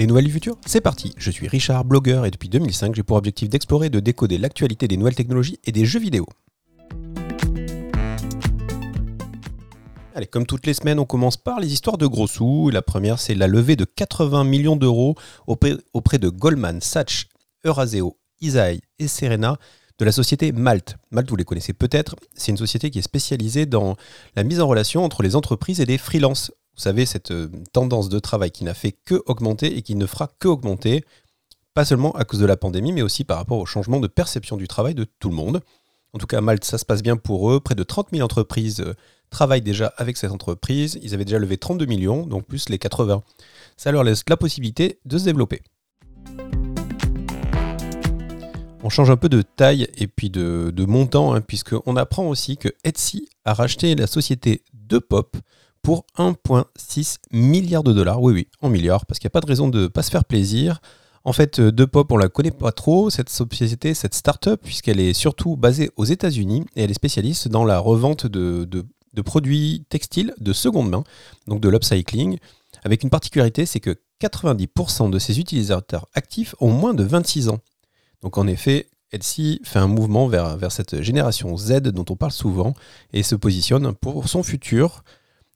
Les nouvelles du futur, c'est parti. Je suis Richard, blogueur, et depuis 2005, j'ai pour objectif d'explorer et de décoder l'actualité des nouvelles technologies et des jeux vidéo. Allez, comme toutes les semaines, on commence par les histoires de gros sous. La première, c'est la levée de 80 millions d'euros auprès, de Goldman Sachs, Euraseo, Isaï et Serena de la société Malte. Malte, vous les connaissez peut-être, c'est une société qui est spécialisée dans la mise en relation entre les entreprises et les freelances. Vous savez, cette euh, tendance de travail qui n'a fait que augmenter et qui ne fera que augmenter, pas seulement à cause de la pandémie, mais aussi par rapport au changement de perception du travail de tout le monde. En tout cas, Malte, ça se passe bien pour eux. Près de 30 000 entreprises euh, travaillent déjà avec cette entreprise. Ils avaient déjà levé 32 millions, donc plus les 80. Ça leur laisse la possibilité de se développer. On change un peu de taille et puis de, montant, hein, puisqu'on apprend aussi que Etsy a racheté la société Depop pour 1,6 milliard de dollars. Oui, oui, en milliards, parce qu'il n'y a pas de raison de ne pas se faire plaisir. En fait, euh, Depop, on la connaît pas trop, cette société, cette start-up, puisqu'elle est surtout basée aux États-Unis et elle est spécialiste dans la revente de, de produits textiles de seconde main, donc de l'upcycling, avec une particularité, c'est que 90% de ses utilisateurs actifs ont moins de 26 ans. Donc en effet, Etsy fait un mouvement vers cette génération Z dont on parle souvent et se positionne pour son futur.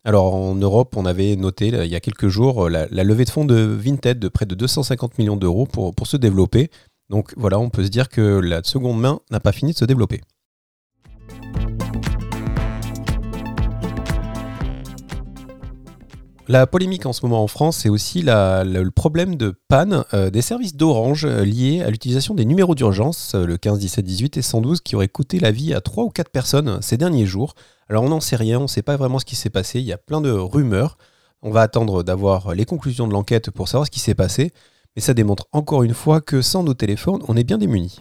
Alors en Europe, on avait noté il y a quelques jours la, levée de fonds de Vinted de près de 250 millions d'euros pour, se développer. Donc voilà, on peut se dire que la seconde main n'a pas fini de se développer. La polémique en ce moment en France, c'est aussi le problème de panne euh, des services d'Orange euh, liés à l'utilisation des numéros d'urgence, euh, le 15, 17, 18 et 112, qui auraient coûté la vie à 3 ou 4 personnes ces derniers jours. Alors on n'en sait rien, on ne sait pas vraiment ce qui s'est passé, il y a plein de rumeurs. On va attendre d'avoir les conclusions de l'enquête pour savoir ce qui s'est passé, mais ça démontre encore une fois que sans nos téléphones, on est bien démunis.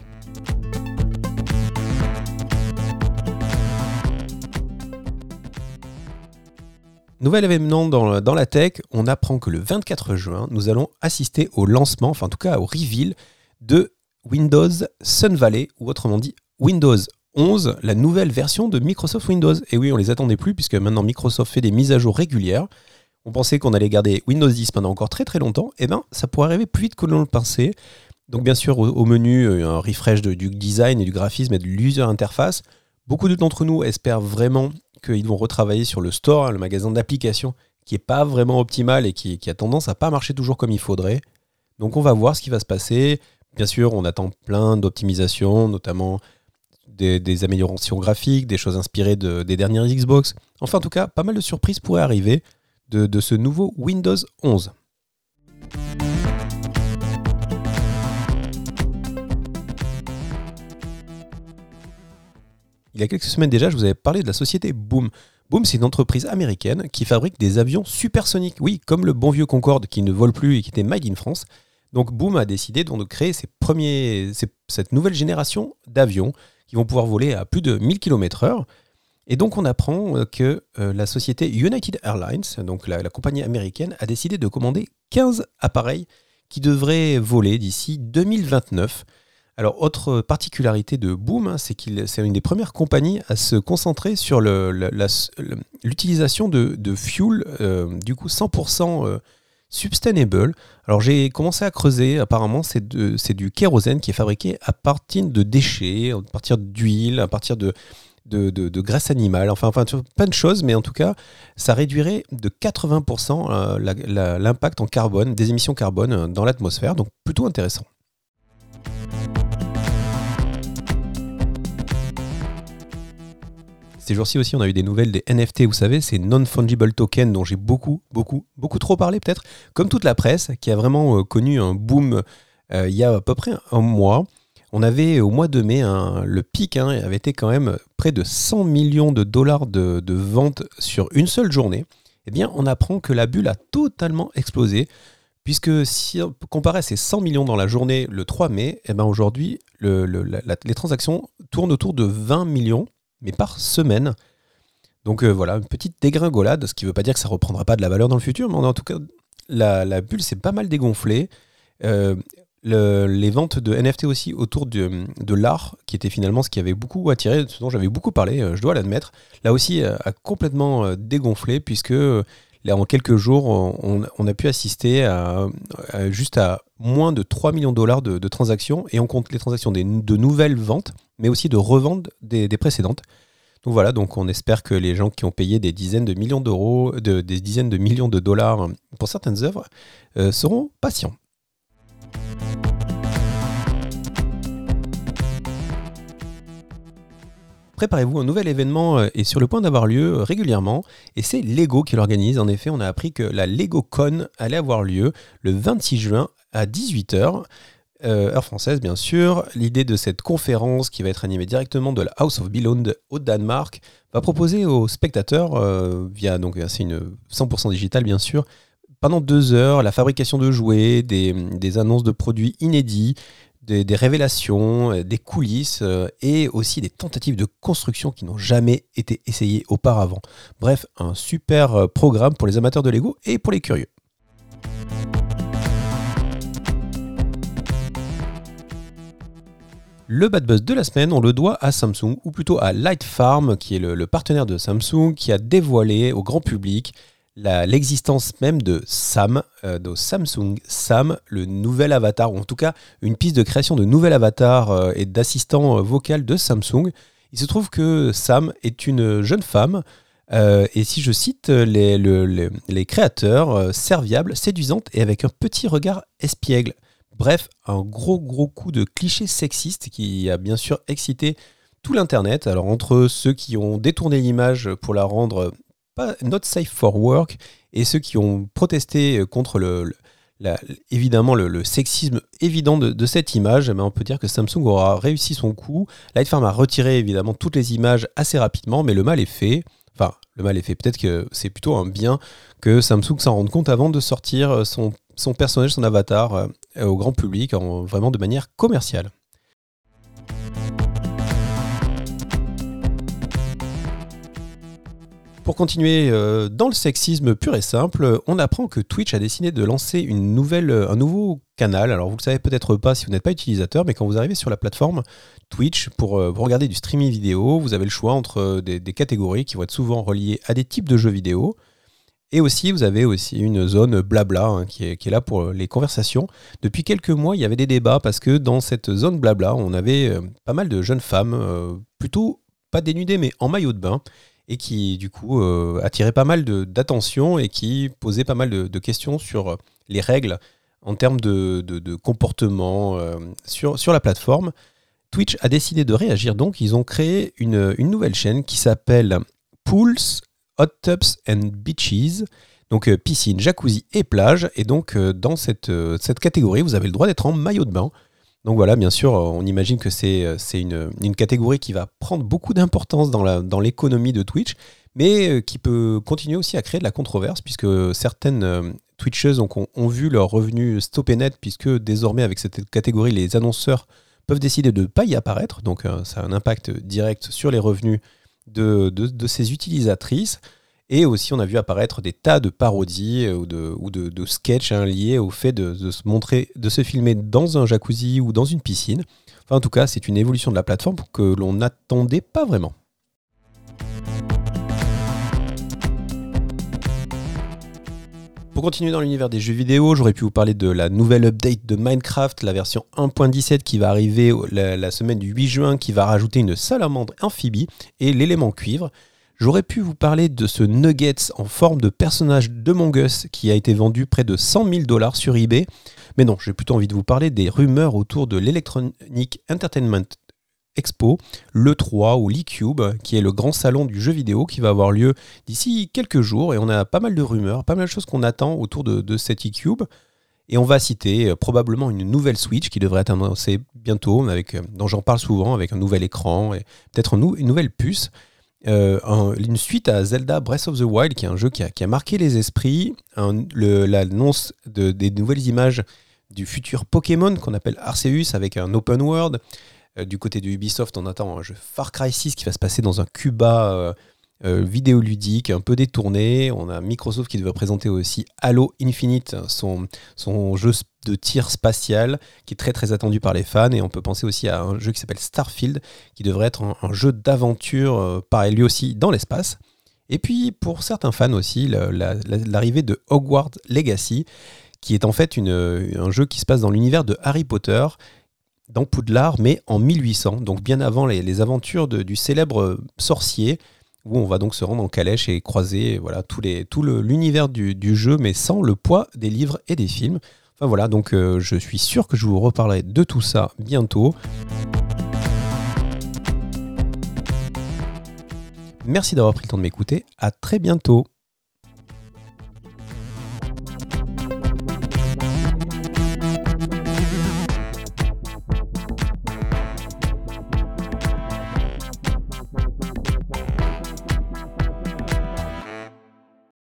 Nouvel événement dans, dans, la tech, on apprend que le 24 juin, nous allons assister au lancement, enfin en tout cas au reveal de Windows Sun Valley, ou autrement dit Windows 11, la nouvelle version de Microsoft Windows. Et oui, on les attendait plus, puisque maintenant Microsoft fait des mises à jour régulières. On pensait qu'on allait garder Windows 10 pendant encore très très longtemps. Eh bien, ça pourrait arriver plus vite que l'on le pensait. Donc bien sûr, au, menu, euh, un refresh du design et du graphisme et de l'user interface. Beaucoup d'entre nous espèrent vraiment qu'ils vont retravailler sur le store, le magasin d'applications, qui n'est pas vraiment optimal et qui, a tendance à pas marcher toujours comme il faudrait. Donc on va voir ce qui va se passer. Bien sûr, on attend plein d'optimisations, notamment des, améliorations graphiques, des choses inspirées des dernières Xbox. Enfin, en tout cas, pas mal de surprises pourraient arriver de ce nouveau Windows 11. Il y a quelques semaines déjà, je vous avais parlé de la société Boom. Boom, c'est une entreprise américaine qui fabrique des avions supersoniques. Oui, comme le bon vieux Concorde qui ne vole plus et qui était made in France. Donc Boom a décidé de créer premiers, cette nouvelle génération d'avions qui vont pouvoir voler à plus de 1000 km/h. Et donc on apprend euh, que euh, la société United Airlines, donc la, compagnie américaine, a décidé de commander 15 appareils qui devraient voler d'ici 2029. Alors, autre particularité de Boom, hein, c'est qu'il c'est une des premières compagnies à se concentrer sur l'utilisation de, fuel, euh, du coup 100% euh, sustainable. Alors, j'ai commencé à creuser, apparemment, c'est, du kérosène qui est fabriqué à partir de déchets, à partir d'huile, à partir de, de, graisse animale, enfin, enfin, plein de choses, mais en tout cas, ça réduirait de 80% euh, l'impact en carbone, des émissions carbone dans l'atmosphère, donc plutôt intéressant. Ces jours-ci aussi, on a eu des nouvelles des NFT, vous savez, ces non-fungible tokens dont j'ai beaucoup, beaucoup, beaucoup trop parlé peut-être, comme toute la presse, qui a vraiment euh, connu un boom euh, il y a à peu près un mois. On avait au mois de mai, le pic hein, avait été quand même près de 100 millions de dollars de, ventes sur une seule journée. Eh bien, on apprend que la bulle a totalement explosé, puisque si on comparait ces 100 millions dans la journée le 3 mai, eh ben aujourd'hui, les transactions tournent autour de 20 millions mais par semaine. Donc euh, voilà, une petite dégringolade, ce qui ne veut pas dire que ça ne reprendra pas de la valeur dans le futur, mais en tout cas, la, bulle s'est pas mal dégonflée. Euh, les ventes de NFT aussi autour de, de l'art, qui était finalement ce qui avait beaucoup attiré, ce dont j'avais beaucoup parlé, euh, je dois l'admettre, là aussi a complètement dégonflé, puisque Là, en quelques jours, on, a pu assister à, juste à moins de 3 millions de dollars de, transactions, et on compte les transactions de nouvelles ventes, mais aussi de revente des, précédentes. Donc voilà, donc on espère que les gens qui ont payé des dizaines de millions d'euros, de, des dizaines de millions de dollars pour certaines œuvres, euh, seront patients. préparez-vous, un nouvel événement euh, est sur le point d'avoir lieu euh, régulièrement et c'est Lego qui l'organise. En effet, on a appris que la LegoCon allait avoir lieu le 26 juin à 18h. Euh, heure française bien sûr. L'idée de cette conférence qui va être animée directement de la House of Billund au Danemark va proposer aux spectateurs, via donc c'est une 100% digital bien sûr, pendant deux heures la fabrication de jouets, des, annonces de produits inédits, des, révélations, euh, des coulisses euh, et aussi des tentatives de construction qui n'ont jamais été essayées auparavant. Bref, un super euh, programme pour les amateurs de Lego et pour les curieux. Le bad buzz de la semaine, on le doit à Samsung, ou plutôt à Light Farm, qui est le partenaire de Samsung, qui a dévoilé au grand public l'existence même de Sam, euh, de Samsung Sam, le nouvel avatar, ou en tout cas une piste de création de nouvel avatar euh, et d'assistant euh, vocal de Samsung. Il se trouve que Sam est une jeune femme, et si je cite les, les créateurs, serviable, séduisante et avec un petit regard espiègle. Bref, un gros gros coup de cliché sexiste qui a bien sûr excité tout l'Internet. Alors entre ceux qui ont détourné l'image pour la rendre not safe for work et ceux qui ont protesté contre le, évidemment le, sexisme évident de, cette image, eh ben, on peut dire que Samsung aura réussi son coup. Lightfarm a retiré évidemment toutes les images assez rapidement, mais le mal est fait. Enfin, le mal est fait. Peut-être que c'est plutôt un bien que Samsung s'en rende compte avant de sortir son, son personnage, son avatar euh, au grand public, en, vraiment de manière commerciale. Pour continuer euh, dans le sexisme pur et simple, on apprend que Twitch a décidé de lancer une nouvelle, euh, un nouveau canal. Alors vous le savez peut-être pas si vous n'êtes pas utilisateur, mais quand vous arrivez sur la plateforme Twitch pour, regarder du streaming vidéo, vous avez le choix entre des, catégories qui vont être souvent reliées à des types de jeux vidéo. Et aussi, vous avez aussi une zone blabla hein, qui, est, là pour les conversations. Depuis quelques mois, il y avait des débats parce que dans cette zone blabla, on avait pas mal de jeunes femmes, plutôt pas dénudées, mais en maillot de bain, et qui du coup euh, attirait pas mal d'attention et qui posait pas mal de, questions sur euh, les règles en termes de, comportement euh, sur, la plateforme. Twitch a décidé de réagir donc, ils ont créé une, une nouvelle chaîne qui s'appelle Pools, Hot Tubs and Beaches. Donc piscine, jacuzzi et plage. Et donc dans cette, cette catégorie, vous avez le droit d'être en maillot de bain. Donc voilà, bien sûr, on imagine que c'est euh, une, une, catégorie qui va prendre beaucoup d'importance dans l'économie dans de Twitch, mais euh, qui peut continuer aussi à créer de la controverse, puisque certaines euh, Twitcheuses ont, ont, vu leurs revenus stopper net, puisque désormais, avec cette catégorie, les annonceurs peuvent décider de ne pas y apparaître. Donc ça a un impact direct sur les revenus de, de, de ces utilisatrices. Et aussi, on a vu apparaître des tas de parodies euh, ou de, ou de, sketchs hein, liés au fait de, se montrer, de se filmer dans un jacuzzi ou dans une piscine. Enfin, en tout cas, c'est une évolution de la plateforme que l'on n'attendait pas vraiment. Pour continuer dans l'univers des jeux vidéo, j'aurais pu vous parler de la nouvelle update de Minecraft, la version 1.17 qui va arriver la, semaine du 8 juin, qui va rajouter une salamandre amphibie et l'élément cuivre. J'aurais pu vous parler de ce Nuggets en forme de personnage de Mongus qui a été vendu près de 100 000 dollars sur eBay. Mais non, j'ai plutôt envie de vous parler des rumeurs autour de l'Electronic Entertainment Expo, l'E3 ou l'eCube, qui est le grand salon du jeu vidéo qui va avoir lieu d'ici quelques jours. Et on a pas mal de rumeurs, pas mal de choses qu'on attend autour de, cet eCube. Et on va citer euh, probablement une nouvelle Switch qui devrait être annoncée bientôt, euh, dont j'en parle souvent, avec un nouvel écran et peut-être une nouvelle puce. Euh, une suite à Zelda Breath of the Wild, qui est un jeu qui a, marqué les esprits, l'annonce de, des nouvelles images du futur Pokémon qu'on appelle Arceus avec un open world. Euh, du côté de Ubisoft, on attend un jeu Far Cry 6 qui va se passer dans un Cuba euh, euh, vidéoludique un peu détourné. On a Microsoft qui devrait présenter aussi Halo Infinite, son, son jeu de tir spatial qui est très très attendu par les fans. Et on peut penser aussi à un jeu qui s'appelle Starfield qui devrait être un, jeu d'aventure, pareil lui aussi dans l'espace. Et puis pour certains fans aussi, l'arrivée de Hogwarts Legacy, qui est en fait un jeu qui se passe dans l'univers de Harry Potter, dans Poudlard, mais en 1800, donc bien avant les, aventures du célèbre sorcier, où on va donc se rendre en calèche et croiser voilà, tout, l'univers du, jeu, mais sans le poids des livres et des films. Enfin voilà, donc euh, je suis sûr que je vous reparlerai de tout ça bientôt. Merci d'avoir pris le temps de m'écouter. À très bientôt.